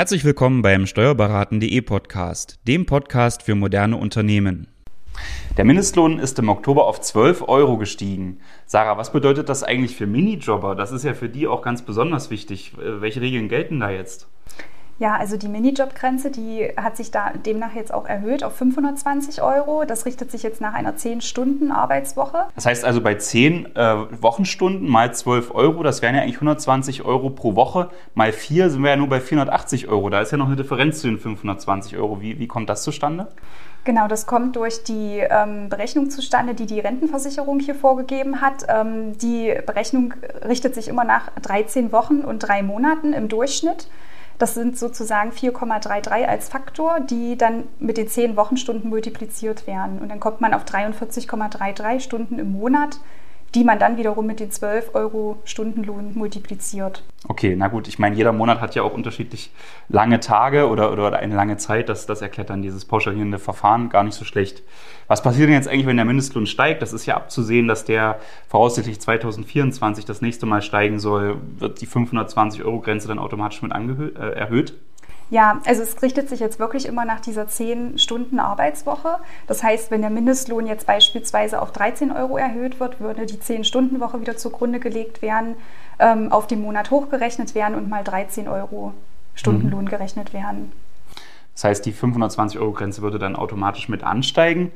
Herzlich willkommen beim Steuerberaten.de Podcast, dem Podcast für moderne Unternehmen. Der Mindestlohn ist im Oktober auf 12 Euro gestiegen. Sarah, was bedeutet das eigentlich für Minijobber? Das ist ja für die auch ganz besonders wichtig. Welche Regeln gelten da jetzt? Ja, also die Minijob-Grenze, die hat sich da demnach jetzt auch erhöht auf 520 Euro. Das richtet sich jetzt nach einer 10-Stunden-Arbeitswoche. Das heißt also bei 10 äh, Wochenstunden mal 12 Euro, das wären ja eigentlich 120 Euro pro Woche. Mal 4 sind wir ja nur bei 480 Euro. Da ist ja noch eine Differenz zu den 520 Euro. Wie, wie kommt das zustande? Genau, das kommt durch die ähm, Berechnung zustande, die die Rentenversicherung hier vorgegeben hat. Ähm, die Berechnung richtet sich immer nach 13 Wochen und drei Monaten im Durchschnitt. Das sind sozusagen 4,33 als Faktor, die dann mit den 10 Wochenstunden multipliziert werden. Und dann kommt man auf 43,33 Stunden im Monat die man dann wiederum mit den 12 Euro Stundenlohn multipliziert. Okay, na gut, ich meine, jeder Monat hat ja auch unterschiedlich lange Tage oder, oder eine lange Zeit. Das, das erklärt dann dieses pauschalierende Verfahren gar nicht so schlecht. Was passiert denn jetzt eigentlich, wenn der Mindestlohn steigt? Das ist ja abzusehen, dass der voraussichtlich 2024 das nächste Mal steigen soll. Wird die 520 Euro Grenze dann automatisch mit äh, erhöht? Ja, also es richtet sich jetzt wirklich immer nach dieser 10 Stunden Arbeitswoche. Das heißt, wenn der Mindestlohn jetzt beispielsweise auf 13 Euro erhöht wird, würde die 10 Stunden Woche wieder zugrunde gelegt werden, ähm, auf den Monat hochgerechnet werden und mal 13 Euro Stundenlohn mhm. gerechnet werden. Das heißt, die 520-Euro-Grenze würde dann automatisch mit ansteigen.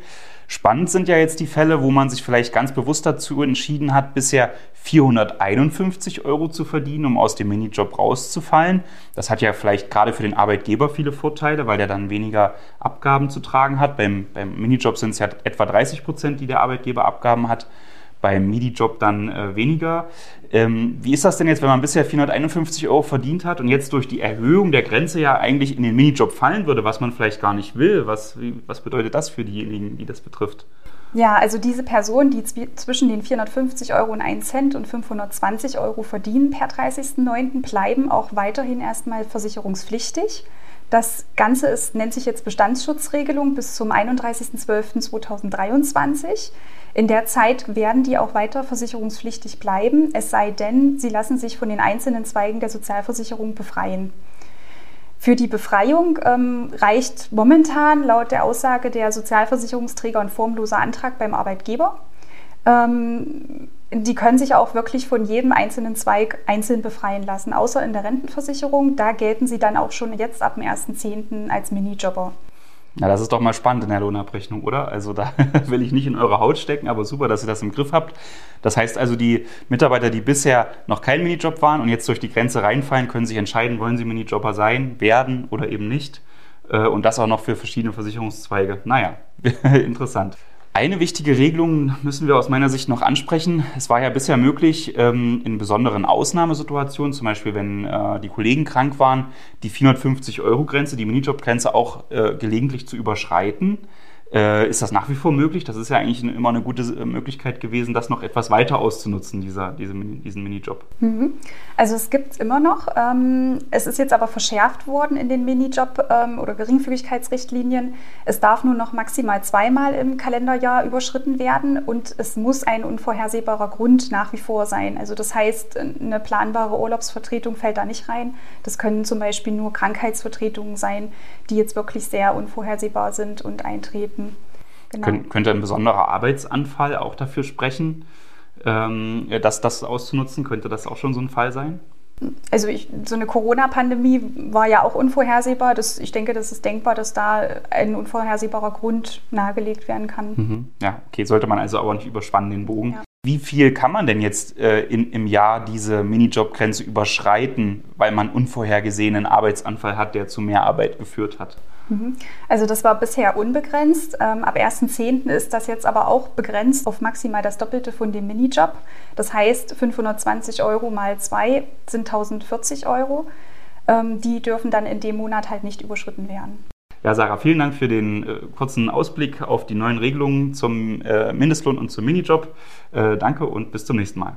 Spannend sind ja jetzt die Fälle, wo man sich vielleicht ganz bewusst dazu entschieden hat, bisher 451 Euro zu verdienen, um aus dem Minijob rauszufallen. Das hat ja vielleicht gerade für den Arbeitgeber viele Vorteile, weil der dann weniger Abgaben zu tragen hat. Beim, beim Minijob sind es ja etwa 30 Prozent, die der Arbeitgeber Abgaben hat beim MIDI-Job dann äh, weniger. Ähm, wie ist das denn jetzt, wenn man bisher 451 Euro verdient hat und jetzt durch die Erhöhung der Grenze ja eigentlich in den Minijob fallen würde, was man vielleicht gar nicht will? Was, was bedeutet das für diejenigen, die das betrifft? Ja, also diese Personen, die zwischen den 450 Euro und 1 Cent und 520 Euro verdienen per 30.09., bleiben auch weiterhin erstmal versicherungspflichtig. Das Ganze ist, nennt sich jetzt Bestandsschutzregelung bis zum 31.12.2023. In der Zeit werden die auch weiter versicherungspflichtig bleiben, es sei denn, sie lassen sich von den einzelnen Zweigen der Sozialversicherung befreien. Für die Befreiung ähm, reicht momentan laut der Aussage der Sozialversicherungsträger ein formloser Antrag beim Arbeitgeber. Ähm, die können sich auch wirklich von jedem einzelnen Zweig einzeln befreien lassen, außer in der Rentenversicherung. Da gelten sie dann auch schon jetzt ab dem 1.10. als Minijobber. Na, das ist doch mal spannend in der Lohnabrechnung, oder? Also da will ich nicht in eure Haut stecken, aber super, dass ihr das im Griff habt. Das heißt also, die Mitarbeiter, die bisher noch kein Minijob waren und jetzt durch die Grenze reinfallen, können sich entscheiden, wollen sie Minijobber sein, werden oder eben nicht. Äh, und das auch noch für verschiedene Versicherungszweige. Naja, interessant. Eine wichtige Regelung müssen wir aus meiner Sicht noch ansprechen. Es war ja bisher möglich, ähm, in besonderen Ausnahmesituationen, zum Beispiel wenn äh, die Kollegen krank waren, die 450-Euro-Grenze, die Minijob-Grenze auch äh, gelegentlich zu überschreiten. Äh, ist das nach wie vor möglich? Das ist ja eigentlich immer eine gute äh, Möglichkeit gewesen, das noch etwas weiter auszunutzen, dieser, diese, diesen Minijob. Mhm. Also es gibt es immer noch. Ähm, es ist jetzt aber verschärft worden in den Minijob- ähm, oder Geringfügigkeitsrichtlinien. Es darf nur noch maximal zweimal im Kalenderjahr überschritten werden und es muss ein unvorhersehbarer Grund nach wie vor sein. Also das heißt, eine planbare Urlaubsvertretung fällt da nicht rein. Das können zum Beispiel nur Krankheitsvertretungen sein, die jetzt wirklich sehr unvorhersehbar sind und eintreten. Genau. Kön könnte ein besonderer Arbeitsanfall auch dafür sprechen, ähm, das, das auszunutzen? Könnte das auch schon so ein Fall sein? Also ich, so eine Corona-Pandemie war ja auch unvorhersehbar. Das, ich denke, das ist denkbar, dass da ein unvorhersehbarer Grund nahegelegt werden kann. Mhm. Ja, okay, sollte man also aber nicht überspannen, den Bogen. Ja. Wie viel kann man denn jetzt äh, in, im Jahr diese Minijob-Grenze überschreiten, weil man unvorhergesehenen Arbeitsanfall hat, der zu mehr Arbeit geführt hat? Mhm. Also das war bisher unbegrenzt. Ähm, ab 1.10. ist das jetzt aber auch begrenzt auf maximal das Doppelte von dem Minijob. Das heißt, 520 Euro mal 2 sind 1040 Euro. Ähm, die dürfen dann in dem Monat halt nicht überschritten werden. Ja, Sarah, vielen Dank für den äh, kurzen Ausblick auf die neuen Regelungen zum äh, Mindestlohn und zum Minijob. Äh, danke und bis zum nächsten Mal.